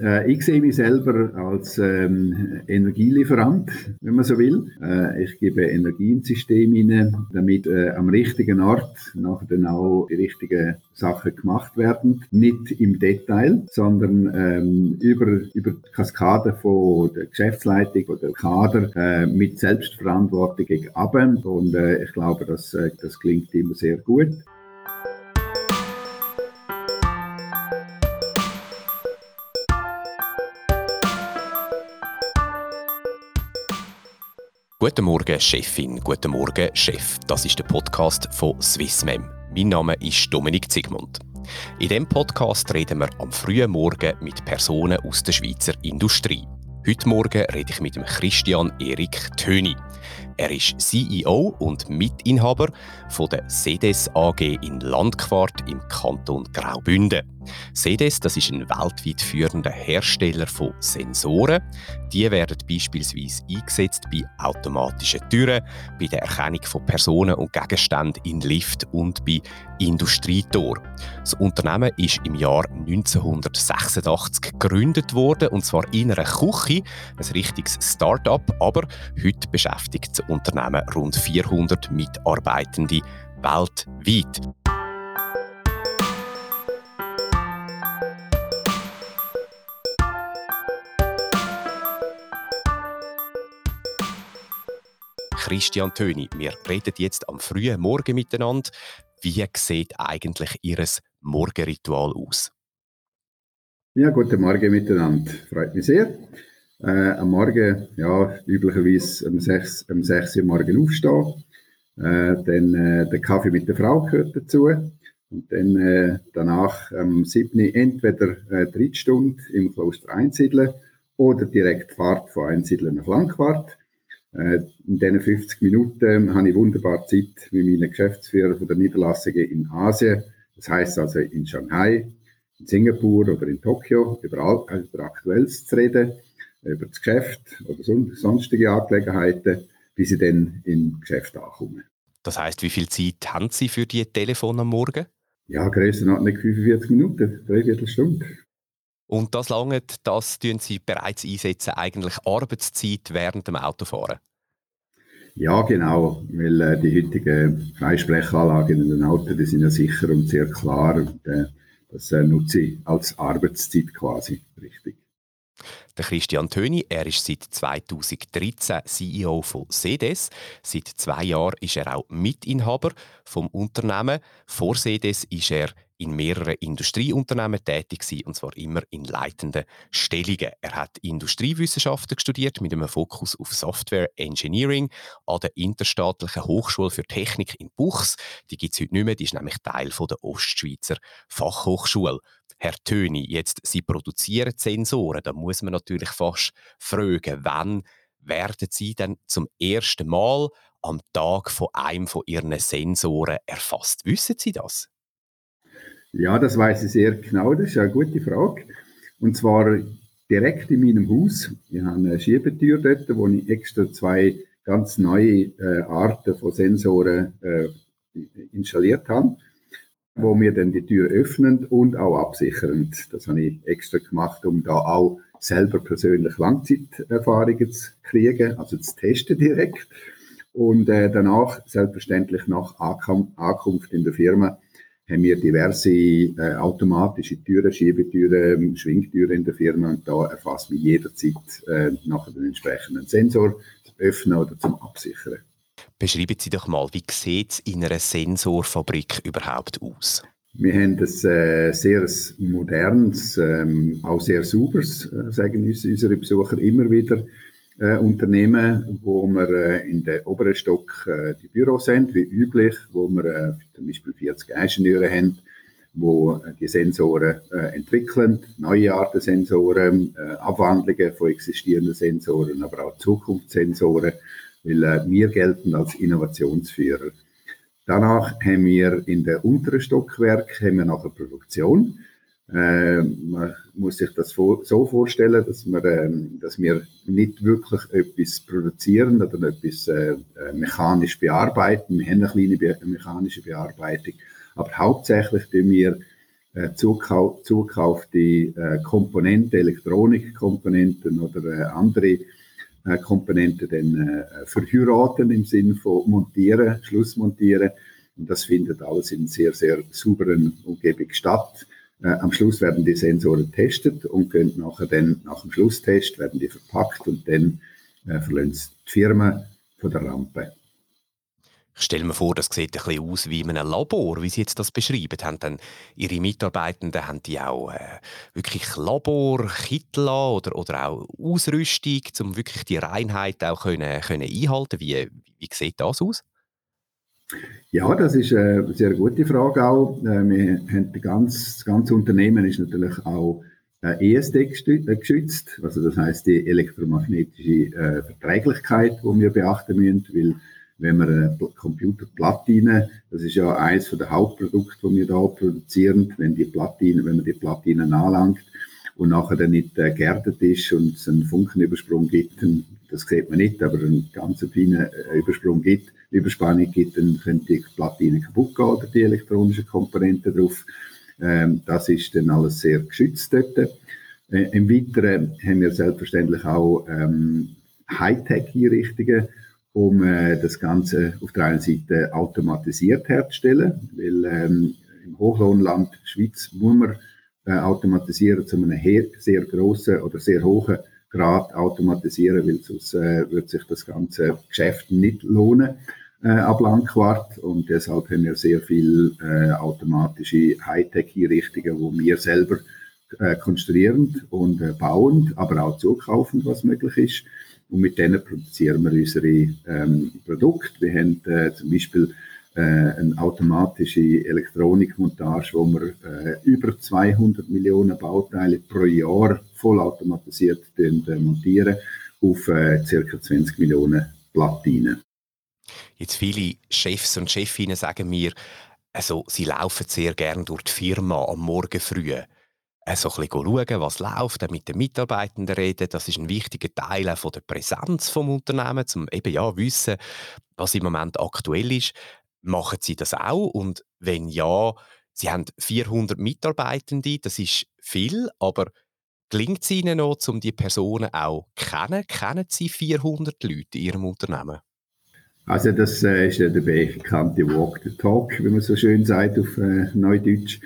Äh, ich sehe mich selber als ähm, Energielieferant, wenn man so will. Äh, ich gebe Energie ins System hinein, damit äh, am richtigen Ort nachher dann auch die richtigen Sachen gemacht werden. Nicht im Detail, sondern ähm, über, über die Kaskade von der Geschäftsleitung oder Kader äh, mit Selbstverantwortung gegen. Und äh, ich glaube, das, das klingt immer sehr gut. Guten Morgen, Chefin. Guten Morgen, Chef. Das ist der Podcast von Swissmem. Mein Name ist Dominik Zigmund. In diesem Podcast reden wir am frühen Morgen mit Personen aus der Schweizer Industrie. Heute Morgen rede ich mit Christian Erik Töni. Er ist CEO und Mitinhaber von der CEDES AG in Landquart im Kanton Graubünden. CEDES das ist ein weltweit führender Hersteller von Sensoren. Die werden beispielsweise eingesetzt bei automatischen Türen, bei der Erkennung von Personen und Gegenständen in Lift und bei Industrietor. Das Unternehmen ist im Jahr 1986 gegründet worden und zwar in einer Küche, ein richtiges Start-up, aber heute beschäftigt das Unternehmen rund 400 Mitarbeitende weltweit. Christian Töni, wir reden jetzt am frühen Morgen miteinander. Wie sieht eigentlich Ihr Morgenritual aus? Ja, guten Morgen miteinander. Freut mich sehr. Äh, am Morgen, ja, üblicherweise um 6, um 6 Uhr morgen aufstehen. Äh, dann äh, der Kaffee mit der Frau gehört dazu. Und dann äh, danach am ähm, 7. entweder äh, Drittstunde im Kloster Einsiedeln oder direkt Fahrt von Einsiedeln nach Langquart. Äh, in diesen 50 Minuten habe ich wunderbar Zeit mit meinen Geschäftsführern von der Niederlassungen in Asien. Das heißt also in Shanghai, in Singapur oder in Tokio, überall über Aktuelles zu reden über das Geschäft oder sonstige Angelegenheiten, bis sie dann im Geschäft ankommen. Das heißt, wie viel Zeit haben Sie für die Telefon am Morgen? Ja, Grössenordnung 45 Minuten, dreiviertel Stunde. Und das lange, das tun Sie bereits einsetzen, eigentlich Arbeitszeit während dem Autofahren? Ja, genau, weil äh, die heutigen Freisprechanlagen in den Autos, die sind ja sicher und sehr klar und äh, das äh, nutze ich als Arbeitszeit quasi, richtig. Der Christian Töni, er ist seit 2013 CEO von CEDES. Seit zwei Jahren ist er auch Mitinhaber vom Unternehmen. Vor CEDES ist er in mehreren Industrieunternehmen tätig gewesen, und zwar immer in leitenden Stellungen. Er hat Industriewissenschaften studiert mit einem Fokus auf Software Engineering an der Interstaatlichen Hochschule für Technik in Buchs. Die gibt es heute nicht mehr, die ist nämlich Teil von der Ostschweizer Fachhochschule. Herr Töni, jetzt Sie produzieren Sensoren, da muss man natürlich fast fragen, wann werden Sie denn zum ersten Mal am Tag von einem von Ihren Sensoren erfasst? Wissen Sie das? Ja, das weiß ich sehr genau. Das ist eine gute Frage. Und zwar direkt in meinem Haus. Ich habe eine Schiebetür dort, wo ich extra zwei ganz neue äh, Arten von Sensoren äh, installiert habe wo wir dann die Tür öffnen und auch absichern. Das habe ich extra gemacht, um da auch selber persönlich Langzeiterfahrungen zu kriegen, also zu testen direkt. Und äh, danach, selbstverständlich nach Ankunft in der Firma, haben wir diverse äh, automatische Türen, Schiebetüren, Schwingtüren in der Firma und da erfasst man jederzeit äh, nach den entsprechenden Sensor zum Öffnen oder zum Absichern. Beschreiben Sie doch mal, wie sieht es in einer Sensorfabrik überhaupt aus? Wir haben ein äh, sehr modernes, ähm, auch sehr sauberes, äh, sagen uns unsere Besucher immer wieder, äh, Unternehmen, wo wir in den oberen Stock äh, die Büros haben, wie üblich, wo wir zum Beispiel 40 Ingenieure haben, wo die Sensoren entwickeln, neue Arten Sensoren, Abwandlungen von existierenden Sensoren, aber auch Zukunftssensoren weil äh, wir gelten als Innovationsführer. Danach haben wir in der unteren Stockwerk haben wir nachher Produktion. Äh, man muss sich das so vorstellen, dass wir, äh, dass wir nicht wirklich etwas produzieren oder etwas äh, äh, mechanisch bearbeiten. Wir haben eine kleine be mechanische Bearbeitung, aber hauptsächlich tun wir äh, zukau zukaufte äh, Komponenten, Elektronikkomponenten oder äh, andere äh, Komponenten dann äh, verheiraten im Sinne von montieren, Schlussmontieren. Und das findet alles in sehr, sehr sauberen Umgebung statt. Äh, am Schluss werden die Sensoren getestet und können nachher dann, nach dem Schlusstest, werden die verpackt und dann äh, verlassen die Firma von der Rampe. Ich stelle mir vor, das sieht ein bisschen aus wie in einem Labor, wie Sie jetzt das beschreiben. Haben dann Ihre Mitarbeitenden haben die auch äh, wirklich Labor, Kittel oder, oder auch Ausrüstung, um wirklich die Reinheit auch können, können einhalten Wie, wie sieht das aus? Ja, das ist eine sehr gute Frage auch. Äh, wir haben ganz, das ganze Unternehmen ist natürlich auch äh, ESD äh, geschützt, also das heißt die elektromagnetische Verträglichkeit, die wir beachten müssen, weil wenn wir eine Computerplatine, das ist ja eines der Hauptprodukte, die wir da produzieren, wenn die Platine, wenn man die Platinen anlangt und nachher dann nicht äh, geerdet ist und es einen Funkenübersprung gibt, das sieht man nicht, aber einen ganz feinen äh, Übersprung gibt, Überspannung gibt, dann könnte die Platine kaputt gehen oder die elektronischen Komponenten drauf. Ähm, das ist dann alles sehr geschützt dort. Äh, Im Weiteren haben wir selbstverständlich auch ähm, Hightech-Einrichtungen, um äh, das Ganze auf der einen Seite automatisiert herzustellen, weil ähm, im Hochlohnland Schweiz muss man äh, automatisieren zu einem sehr großen oder sehr hohen Grad automatisieren, weil sonst äh, wird sich das ganze Geschäft nicht lohnen äh, ab Langquart. Und deshalb haben wir sehr viel äh, automatische Hightech-Einrichtungen, wo wir selber äh, konstruieren und äh, bauen, aber auch zukaufen, was möglich ist und mit denen produzieren wir unsere ähm, Produkte. Wir haben äh, zum Beispiel äh, eine automatische Elektronikmontage, wo wir äh, über 200 Millionen Bauteile pro Jahr vollautomatisiert äh, montieren auf äh, ca. 20 Millionen Platinen. Jetzt viele Chefs und Chefinnen sagen mir, also, sie laufen sehr gern durch die Firma am Morgen früh so ein bisschen schauen, was läuft, mit den Mitarbeitenden reden. Das ist ein wichtiger Teil von der Präsenz des Unternehmens, um eben ja wissen, was im Moment aktuell ist. Machen Sie das auch? Und wenn ja, Sie haben 400 Mitarbeitende, das ist viel, aber gelingt es Ihnen noch, um die Personen auch kennen? Kennen Sie 400 Leute in Ihrem Unternehmen? Also das äh, ist der bekannte Walk the Talk, wie man so schön sagt auf äh, Neudeutsch.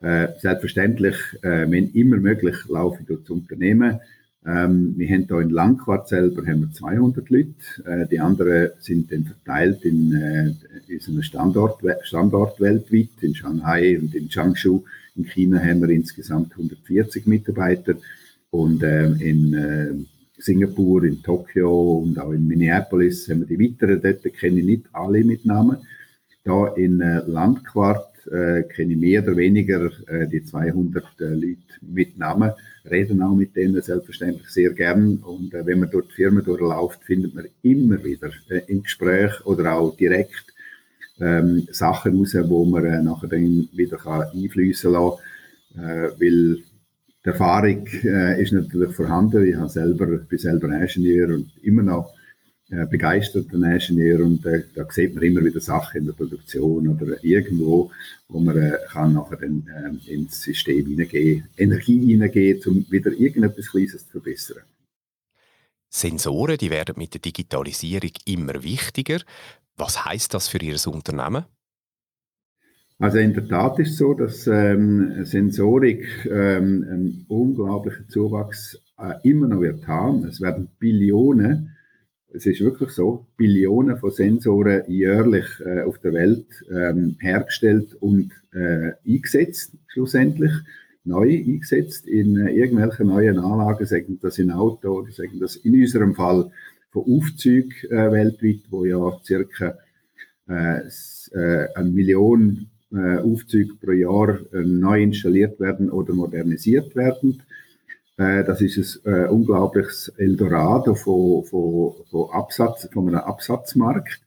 Äh, selbstverständlich, äh, wenn immer möglich, laufe ich durch das Unternehmen. Ähm, wir haben hier in Langquart selber haben wir 200 Leute. Äh, die anderen sind dann verteilt in, äh, unserem Standort, Standort weltweit. In Shanghai und in Changshu in China haben wir insgesamt 140 Mitarbeiter. Und äh, in äh, Singapur, in Tokio und auch in Minneapolis haben wir die weiteren. Dort kenne ich nicht alle mit Namen. Da in äh, Landquart äh, kenne mehr oder weniger äh, die 200 äh, Leute mit Namen, reden auch mit denen selbstverständlich sehr gern und äh, wenn man dort die Firma durchläuft, findet man immer wieder äh, im Gespräch oder auch direkt ähm, Sachen raus, wo man äh, nachher dann wieder kann einfließen lassen kann, weil die Erfahrung ist natürlich vorhanden. Ich habe selber, bin selber Ingenieur und immer noch äh, begeisterten Ingenieur und äh, da sieht man immer wieder Sachen in der Produktion oder irgendwo, wo man äh, kann nachher dann äh, ins System hineingehen, Energie hineingehen, um wieder irgendetwas Kleines zu verbessern. Sensoren, die werden mit der Digitalisierung immer wichtiger. Was heißt das für Ihr Unternehmen? Also in der Tat ist es so, dass ähm, Sensorik ähm, einen unglaublichen Zuwachs äh, immer noch wird haben. Es werden Billionen es ist wirklich so, Billionen von Sensoren jährlich äh, auf der Welt ähm, hergestellt und äh, eingesetzt, schlussendlich neu eingesetzt in äh, irgendwelchen neuen Anlagen, sagen das in Auto oder sagen das in unserem Fall von Aufzügen äh, weltweit, wo ja circa äh, äh, eine Million äh, Aufzüge pro Jahr äh, neu installiert werden oder modernisiert werden. Äh, das ist ein äh, unglaubliches Eldorado von, von, von, Absatz, von einem Absatzmarkt.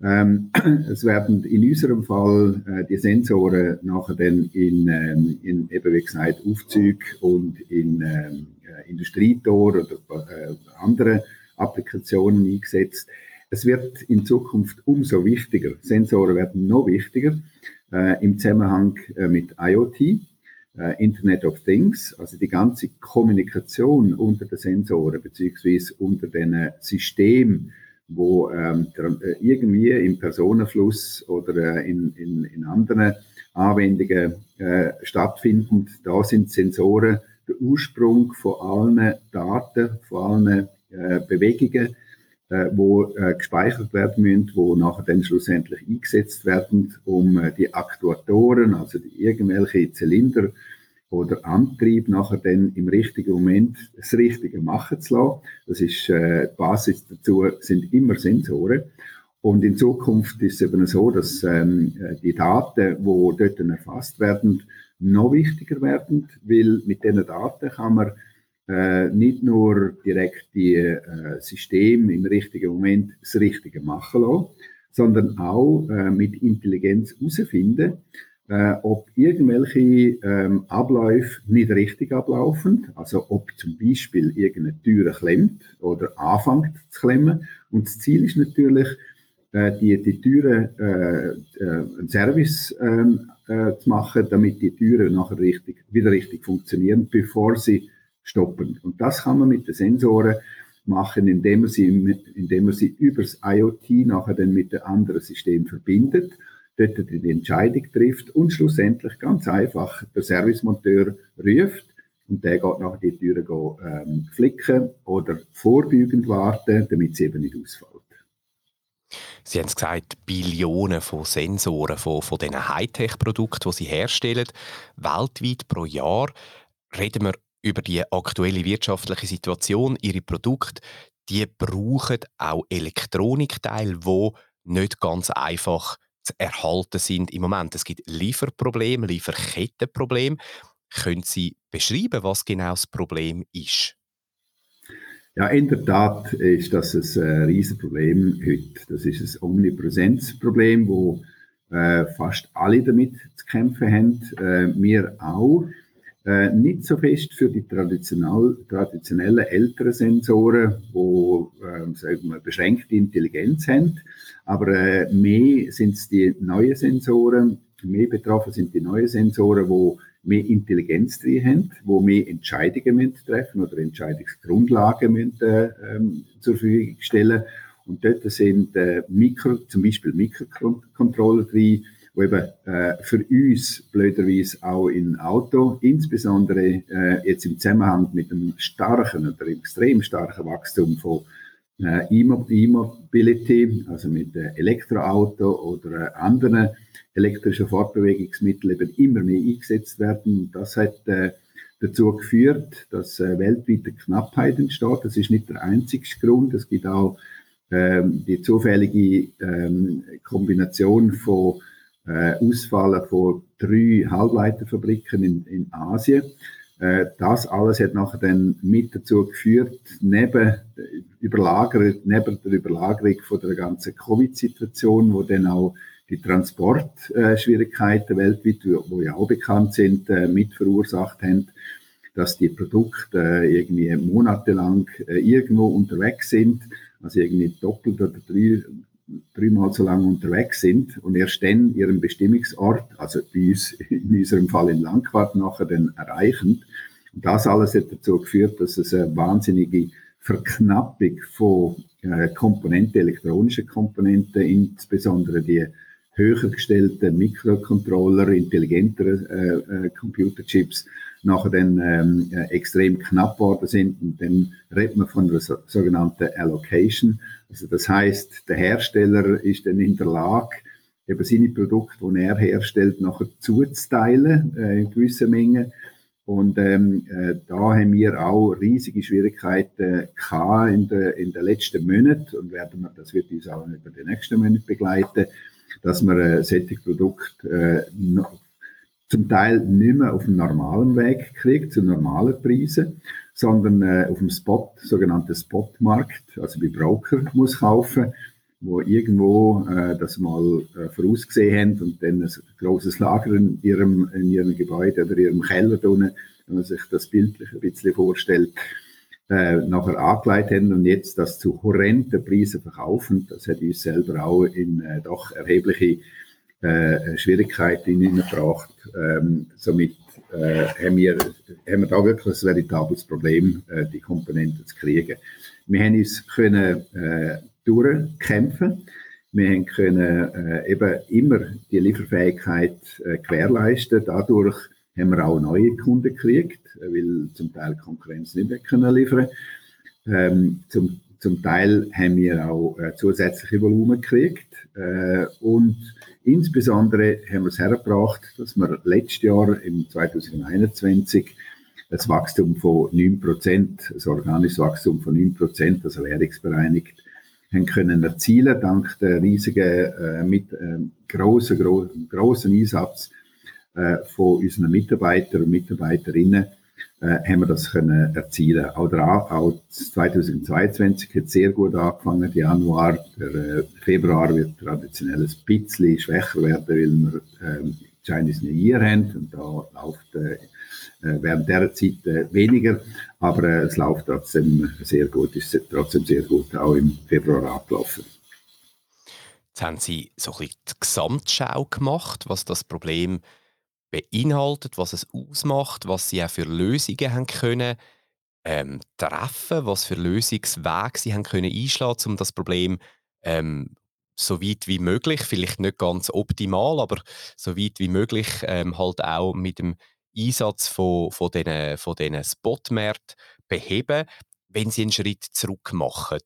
Ähm, es werden in unserem Fall äh, die Sensoren nachher dann in, ähm, in eben wie gesagt, Aufzüge und in ähm, äh, Industrietor oder äh, andere Applikationen eingesetzt. Es wird in Zukunft umso wichtiger. Sensoren werden noch wichtiger, äh, im Zusammenhang äh, mit IoT, Internet of Things, also die ganze Kommunikation unter den Sensoren beziehungsweise unter den Systemen, wo ähm, äh, irgendwie im Personenfluss oder äh, in, in, in anderen Anwendungen äh, stattfinden. Da sind Sensoren der Ursprung von allen Daten, von allen äh, Bewegungen, äh, wo äh, gespeichert werden müssen, wo nachher dann schlussendlich eingesetzt werden, um äh, die Aktuatoren, also die irgendwelche Zylinder oder Antrieb nachher dann im richtigen Moment das Richtige machen zu lassen. Das ist äh, die Basis dazu sind immer Sensoren. Und in Zukunft ist es eben so, dass ähm, die Daten, die dort erfasst werden, noch wichtiger werden, weil mit diesen Daten kann man äh, nicht nur direkt die äh, Systeme im richtigen Moment das Richtige machen lassen, sondern auch äh, mit Intelligenz herausfinden, äh, ob irgendwelche ähm, Abläufe nicht richtig ablaufen, also ob zum Beispiel irgendeine Tür klemmt oder anfängt zu klemmen. Und das Ziel ist natürlich, äh, die, die Türen äh, äh, einen Service ähm, äh, zu machen, damit die Türen nachher richtig, wieder richtig funktionieren, bevor sie stoppen. Und das kann man mit den Sensoren machen, indem man sie, indem man sie übers IoT nachher dann mit dem anderen System verbindet, dort die Entscheidung trifft und schlussendlich ganz einfach der Servicemonteur ruft und der geht nachher die Türen ähm, flicken oder vorbeugend warten, damit sie eben nicht ausfallen. Sie haben es gesagt, Billionen von Sensoren, von, von diesen Hightech-Produkten, die Sie herstellen, weltweit pro Jahr. Reden wir über die aktuelle wirtschaftliche Situation. Ihre Produkte, die brauchen auch Elektronikteile, die nicht ganz einfach zu erhalten sind im Moment. Es gibt Lieferprobleme, Lieferkettenprobleme. Können Sie beschreiben, was genau das Problem ist? Ja, in der Tat ist das ein äh, Riesenproblem heute. Das ist ein Omnipräsenzproblem, wo äh, fast alle damit zu kämpfen haben. Äh, wir auch. Äh, nicht so fest für die traditionell, traditionellen älteren Sensoren, die äh, sagen wir, beschränkte Intelligenz haben. Aber äh, mehr sind es die neuen Sensoren, mehr betroffen sind die neuen Sensoren, die mehr Intelligenz drin haben, wo mehr Entscheidungen treffen oder Entscheidungsgrundlagen müssen, äh, ähm, zur Verfügung stellen. Und dort sind äh, Mikro, zum Beispiel Mikrocontroller drin, wo eben äh, für uns blöderweise auch in Auto, insbesondere äh, jetzt im Zusammenhang mit einem starken oder extrem starken Wachstum von äh, E-Mobility, also mit äh, Elektroauto oder äh, anderen elektrische Fortbewegungsmittel eben immer mehr eingesetzt werden. Das hat dazu geführt, dass weltweite Knappheit entsteht. Das ist nicht der einzige Grund. Es gibt auch ähm, die zufällige ähm, Kombination von äh, Ausfallen von drei Halbleiterfabriken in, in Asien. Äh, das alles hat nachher dann mit dazu geführt, neben, überlagert, neben der Überlagerung von der ganzen Covid-Situation, wo dann auch die Transportschwierigkeiten weltweit, wo ja auch bekannt sind, äh, mit verursacht haben, dass die Produkte äh, irgendwie monatelang äh, irgendwo unterwegs sind, also irgendwie doppelt oder drei, dreimal so lange unterwegs sind und erst dann ihren Bestimmungsort, also bei uns in unserem Fall in Langquart nachher dann erreichen. Und das alles hat dazu geführt, dass es eine wahnsinnige Verknappung von äh, Komponenten, elektronischen Komponenten, insbesondere die höher gestellte Mikrocontroller, intelligentere äh, äh, Computerchips nachher dann ähm, äh, extrem knapp worden sind. Und dann redet man von einer so, sogenannten Allocation. Also das heißt, der Hersteller ist dann in der Lage, eben seine Produkte, die er herstellt, nachher zuzuteilen äh, in gewisser Menge. Und ähm, äh, da haben wir auch riesige Schwierigkeiten gehabt in den in der letzten Monaten und werden wir, das wird uns auch über die nächsten Monate begleiten, dass man äh, solche Produkte äh, zum Teil nicht mehr auf dem normalen Weg kriegt, zu normalen Preisen, sondern äh, auf dem Spot, sogenannten Spotmarkt, also bei Broker muss kaufen, wo irgendwo äh, das mal äh, vorausgesehen haben und dann ein großes Lager in ihrem, in ihrem Gebäude oder ihrem Keller drinnen, wenn man sich das bildlich ein bisschen vorstellt, äh, nachher angelegt haben und jetzt das zu horrenden Preisen verkaufen. Das hat uns selber auch in äh, doch erhebliche äh, Schwierigkeiten hineingebracht. Ähm, somit äh, haben, wir, haben wir da wirklich ein veritables Problem, äh, die Komponenten zu kriegen. Wir haben uns können äh, durchkämpfen. Wir haben können äh, eben immer die Lieferfähigkeit äh, gewährleisten. Dadurch haben wir auch neue Kunden gekriegt, äh, weil zum Teil Konkurrenz nicht mehr können liefern. Ähm, zum, zum Teil haben wir auch äh, zusätzliche Volumen gekriegt äh, und insbesondere haben wir es hergebracht, dass wir letztes Jahr im 2021 ein Wachstum von 9%, ein organisches Wachstum von 9%, also währungsbereinigt, haben können erzielen dank der riesigen, äh, mit äh, grossen, gro grossen Einsatz äh, von unseren Mitarbeitern und Mitarbeiterinnen äh, haben wir das können erzielen. Auch, der, auch 2022 hat sehr gut angefangen, der Januar. Der äh, Februar wird traditionell ein bisschen schwächer werden, weil wir äh, Chinese New Year haben und da läuft äh, äh, während dieser Zeit äh, weniger, aber äh, es läuft trotzdem sehr gut, ist trotzdem sehr gut auch im Februar abgelaufen. Jetzt haben Sie so ein bisschen die Gesamtschau gemacht, was das Problem beinhaltet, was es ausmacht, was Sie auch für Lösungen haben können ähm, treffen, was für Lösungswege Sie haben können einschlagen, um das Problem ähm, so weit wie möglich, vielleicht nicht ganz optimal, aber so weit wie möglich ähm, halt auch mit dem Einsatz von, von diesen, von diesen Spotmärkten beheben, wenn sie einen Schritt zurück machen.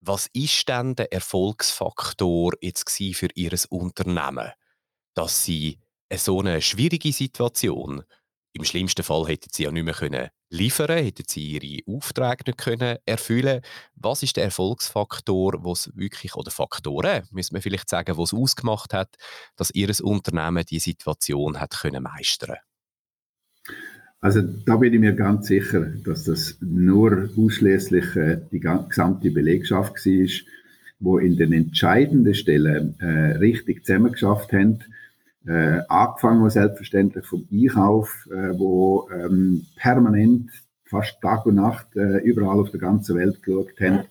Was ist denn der Erfolgsfaktor jetzt für Ihr Unternehmen, dass Sie so eine schwierige Situation im schlimmsten Fall hätten sie ja nicht mehr können liefern, hätten sie ihre Aufträge nicht können erfüllen. Was ist der Erfolgsfaktor, was wirklich oder Faktoren, müssen wir vielleicht sagen, was ausgemacht hat, dass ihr Unternehmen die Situation hat können meistern? Also da bin ich mir ganz sicher, dass das nur ausschließlich äh, die gesamte Belegschaft war, wo in den entscheidenden Stellen äh, richtig zusammengeschafft haben. Äh, angefangen selbstverständlich vom Einkauf, äh, wo ähm, permanent fast Tag und Nacht äh, überall auf der ganzen Welt geschaut haben,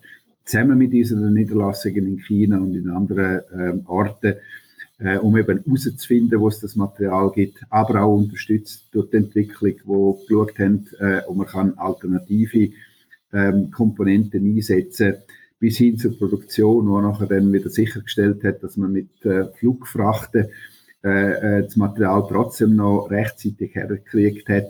zusammen mit unseren Niederlassungen in China und in anderen äh, Orten äh, um eben herauszufinden, wo es das Material gibt, aber auch unterstützt durch die Entwicklung, wo geschaut haben, äh, ob man kann alternative ähm, Komponenten einsetzen bis hin zur Produktion, wo nachher dann wieder sichergestellt hat, dass man mit äh, Flugfrachten äh, äh das Material trotzdem noch rechtzeitig hergekriegt hat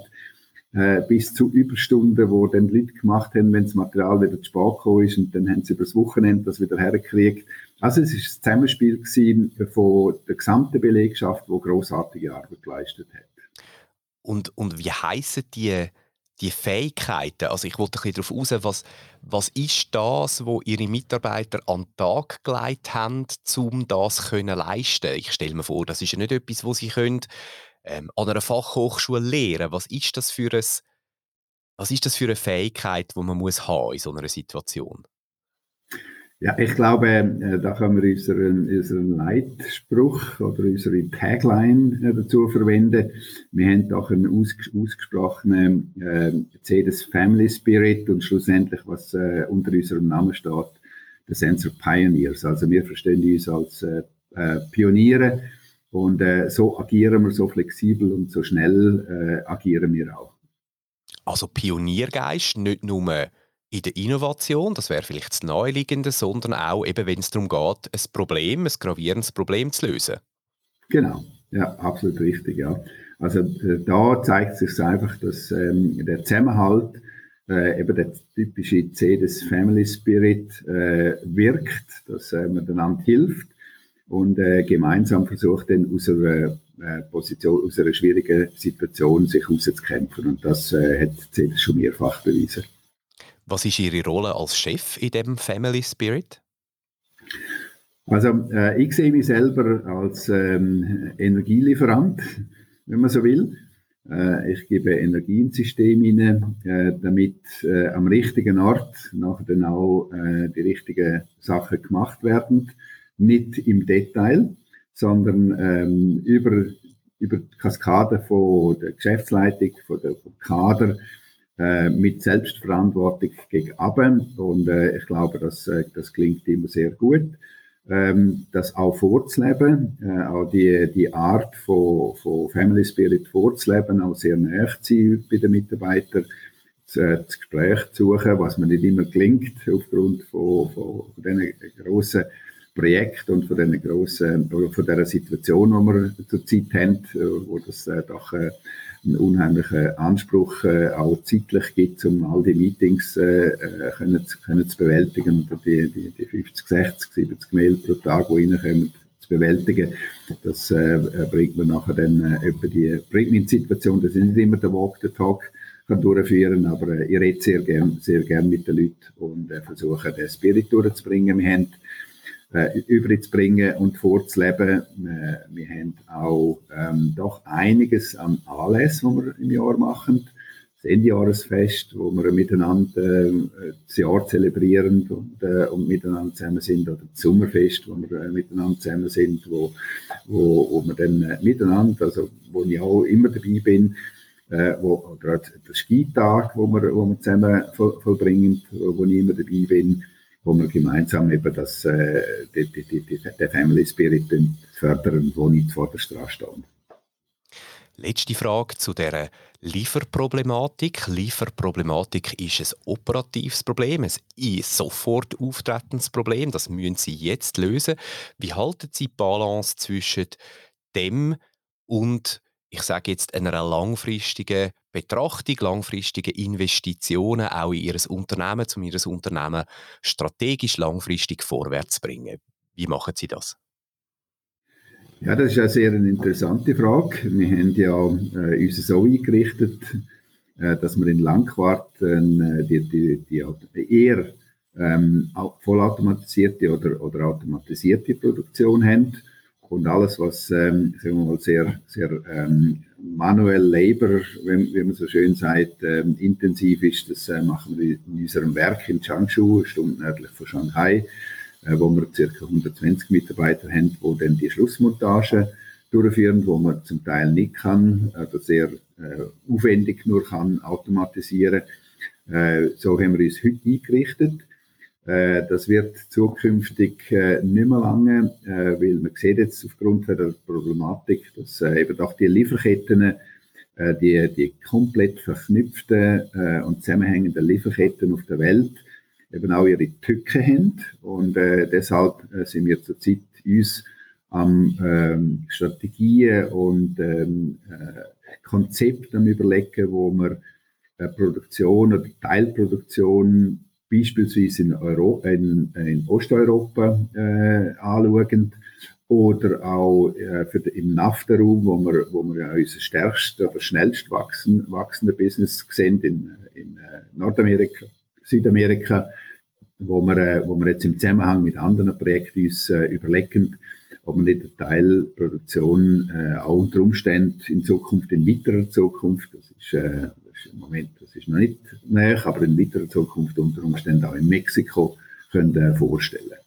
äh, bis zu Überstunden, wo dann Leute gemacht haben, wenn das Material wieder zu spät gekommen ist und dann haben sie übers Wochenende das wieder hergekriegt. Also es ist ein Zusammenspiel von der gesamten Belegschaft, die großartige Arbeit geleistet hat. Und, und wie heißen die, die Fähigkeiten? Also ich wollte ein bisschen darauf raus, was, was ist das, wo Ihre Mitarbeiter an den Tag gelegt haben, um das zu leisten? Ich stelle mir vor, das ist ja nicht etwas, was Sie können ähm, an einer Fachhochschule lehren? Was ist das für ein, was ist das für eine Fähigkeit, die man muss haben in so einer Situation? Ja, ich glaube, äh, da können wir unseren, unseren Leitspruch oder unsere Tagline äh, dazu verwenden. Wir haben doch einen aus, ausgesprochenen äh, Mercedes Family Spirit und schlussendlich, was äh, unter unserem Namen steht, der Sensor Pioneers. Also wir verstehen uns als äh, äh Pioniere und so agieren wir, so flexibel und so schnell agieren wir auch. Also Pioniergeist, nicht nur in der Innovation, das wäre vielleicht das Naheliegende, sondern auch eben, wenn es darum geht, ein Problem, ein gravierendes Problem zu lösen. Genau, ja, absolut richtig, ja. Also äh, da zeigt sich einfach, dass ähm, der Zusammenhalt, äh, eben der typische C des Family Spirit äh, wirkt, dass äh, man einander hilft und äh, gemeinsam versucht dann aus einer äh, Position, aus einer schwierigen Situation sich rauszukämpfen. Und das hat CEDES schon mehrfach bewiesen. Was ist Ihre Rolle als Chef in dem Family Spirit? Also äh, ich sehe mich selber als ähm, Energielieferant, wenn man so will. Äh, ich gebe Energie ins System hinein, äh, damit äh, am richtigen Ort nachher dann auch äh, die richtigen Sachen gemacht werden nicht im Detail, sondern ähm, über, über die Kaskade von der Geschäftsleitung, von der vom Kader, äh, mit Selbstverantwortung gegen Abend. Und äh, ich glaube, das, äh, das klingt immer sehr gut. ähm, das auch vorzuleben, äh, auch die, die Art von, von Family Spirit vorzuleben, auch sehr näher zu sein bei den Mitarbeitern, das, das Gespräch zu suchen, was mir nicht immer gelingt aufgrund von, von, von diesen grossen Projekten und von grossen, von dieser Situation, die wir zurzeit haben, äh, wo das äh, doch äh, einen unheimlichen Anspruch äh, auch zeitlich gibt, um all die Meetings äh, äh können, zu, können zu bewältigen die, die, die 50, 60, 70 Mail pro Tag, die reinkommen, zu bewältigen. Das äh, bringt man nachher dann äh, die, bringt mich in die Situation, dass ich nicht immer den Walk the Talk kann durchführen, aber äh, ich rede sehr gern, sehr gern mit den Leuten und äh, versuche den Spirit durchzubringen. Wir haben äh, überzubringen und vorzuleben. Äh, wir haben auch ähm, doch einiges an Anlässen, die wir im Jahr machen. Das Endjahresfest, wo wir miteinander äh, das Jahr zelebrieren und, äh, und miteinander zusammen sind, oder das Sommerfest, wo wir äh, miteinander zusammen sind, wo, wo, wo wir dann äh, miteinander, also wo ich auch immer dabei bin, äh, wo, oder der Skitag, wo wir, wo wir zusammen voll, vollbringen, wo ich immer dabei bin, wo wir gemeinsam eben das, äh, die, die, die, den Family Spirit fördern, wo nicht vor der Straße stehen. Letzte Frage zu der Lieferproblematik. Lieferproblematik ist ein operatives Problem, ein sofort auftretendes Problem. Das müssen Sie jetzt lösen. Wie halten Sie die Balance zwischen dem und ich sage jetzt, einer langfristigen Betrachtung, langfristigen Investitionen auch in ihr Unternehmen, um ihr Unternehmen strategisch langfristig vorwärts zu bringen. Wie machen Sie das? Ja, das ist eine sehr interessante Frage. Wir haben ja äh, uns so eingerichtet, äh, dass wir in Langquart äh, die, die, die eher ähm, vollautomatisierte oder, oder automatisierte Produktion haben und alles, was ähm, sagen wir mal, sehr, sehr ähm, manuell Labor, wenn, wie man so schön sagt, ähm, intensiv ist, das äh, machen wir in unserem Werk in Changshu, eine Stunde nördlich von Shanghai, äh, wo wir ca. 120 Mitarbeiter haben, wo dann die Schlussmontage durchführen, wo man zum Teil nicht kann, also sehr äh, aufwendig nur kann automatisieren. Äh, so haben wir uns heute eingerichtet. Äh, das wird zukünftig äh, nicht mehr lange, äh, weil man sieht jetzt aufgrund der Problematik, dass eben auch die Lieferketten, die, die komplett verknüpften und zusammenhängenden Lieferketten auf der Welt eben auch ihre Tücke haben. Und deshalb sind wir zurzeit uns am ähm, Strategien und ähm, Konzept am überlegen, wo wir Produktion oder Teilproduktion beispielsweise in, Euro, in, in Osteuropa äh, anschauen oder auch äh, für den, im NAFTA-Raum, wo wir, wo wir ja unser stärkstes oder schnellst wachsen, wachsende Business sehen in, in äh, Nordamerika, Südamerika, wo wir, äh, wo wir jetzt im Zusammenhang mit anderen Projekten uns äh, überlegen, ob man nicht eine Teilproduktion äh, auch unter Umständen in Zukunft, in weiterer Zukunft, das ist im Moment, das ist noch nicht näher, aber in weiterer Zukunft unter Umständen auch in Mexiko können vorstellen.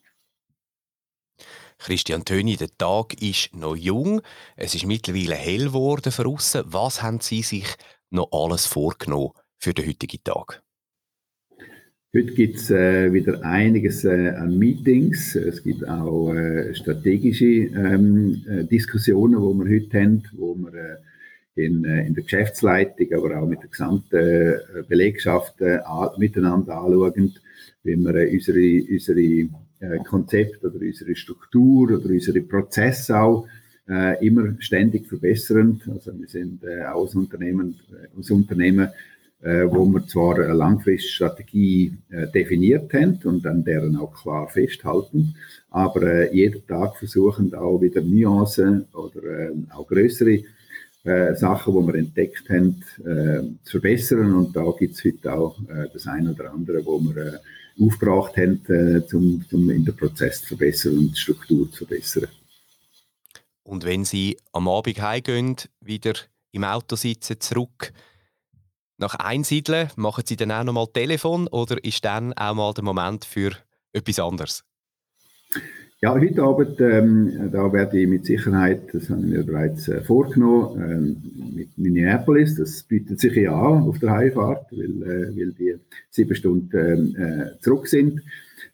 Christian Töni, der Tag ist noch jung. Es ist mittlerweile hell geworden für aussen. Was haben Sie sich noch alles vorgenommen für den heutigen Tag? Heute gibt es äh, wieder einiges äh, an Meetings. Es gibt auch äh, strategische ähm, äh, Diskussionen, die wir heute haben, wo wir äh, in, äh, in der Geschäftsleitung, aber auch mit der gesamten äh, Belegschaft äh, miteinander anschauen, wie wir unsere, unsere Konzepte oder unsere Struktur oder unsere Prozesse auch äh, immer ständig verbessern. Also wir sind äh, auch als Unternehmen, äh, als Unternehmen äh, wo wir zwar eine langfristige Strategie äh, definiert haben und an deren auch klar festhalten, aber äh, jeden Tag versuchen auch wieder Nuancen oder auch größere äh, Sachen, die wir entdeckt haben, äh, zu verbessern. Und da gibt es heute auch äh, das eine oder andere, wo wir äh, aufgebracht haben, äh, um, um in den Prozess zu verbessern und die Struktur zu verbessern. Und wenn Sie am Abend heimgehen, wieder im Auto sitzen, zurück nach Einsiedeln, machen Sie dann auch noch mal Telefon oder ist dann auch mal der Moment für etwas anderes? Ja, heute Abend, ähm, da werde ich mit Sicherheit, das habe ich mir bereits äh, vorgenommen, ähm, mit Minneapolis, das bietet sich ja an auf der Heimfahrt, weil, äh, weil die sieben Stunden ähm, äh, zurück sind.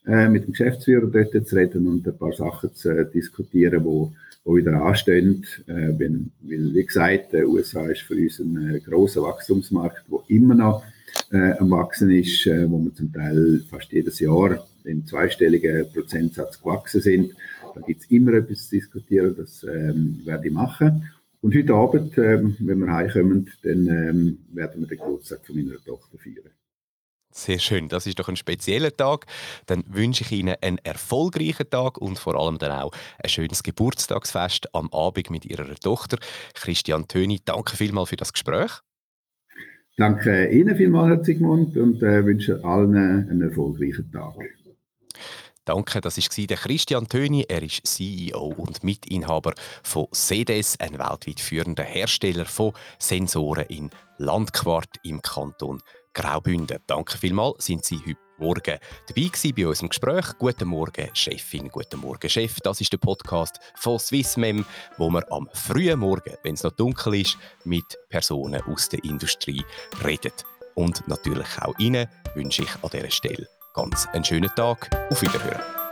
äh, mit dem Geschäftsführer dort zu reden und ein paar Sachen zu äh, diskutieren, wo, wo wieder anstehen. Äh, wenn, weil, wie gesagt, der USA ist für uns ein äh, großer Wachstumsmarkt, wo immer noch äh, am Wachsen ist, äh, wo wir zum Teil fast jedes Jahr in zweistelligen Prozentsatz gewachsen sind. Da gibt es immer etwas zu diskutieren, das ähm, werde ich machen. Und heute Abend, ähm, wenn wir heimkommen, dann ähm, werden wir den Geburtstag von meiner Tochter feiern. Sehr schön, das ist doch ein spezieller Tag. Dann wünsche ich Ihnen einen erfolgreichen Tag und vor allem dann auch ein schönes Geburtstagsfest am Abend mit Ihrer Tochter. Christian Töni, danke vielmals für das Gespräch. Danke Ihnen vielmals, Herr Zygmunt, und äh, wünsche allen einen erfolgreichen Tag. Danke, das war Christian Töni. Er ist CEO und Mitinhaber von CDS, ein weltweit führender Hersteller von Sensoren in Landquart im Kanton Graubünden. Danke vielmals, sind Sie heute Morgen dabei gewesen bei unserem Gespräch. Guten Morgen, Chefin, guten Morgen, Chef. Das ist der Podcast von Swissmem, wo wir am frühen Morgen, wenn es noch dunkel ist, mit Personen aus der Industrie reden. Und natürlich auch Ihnen wünsche ich an dieser Stelle ganz einen schönen Tag. Auf Wiederhören.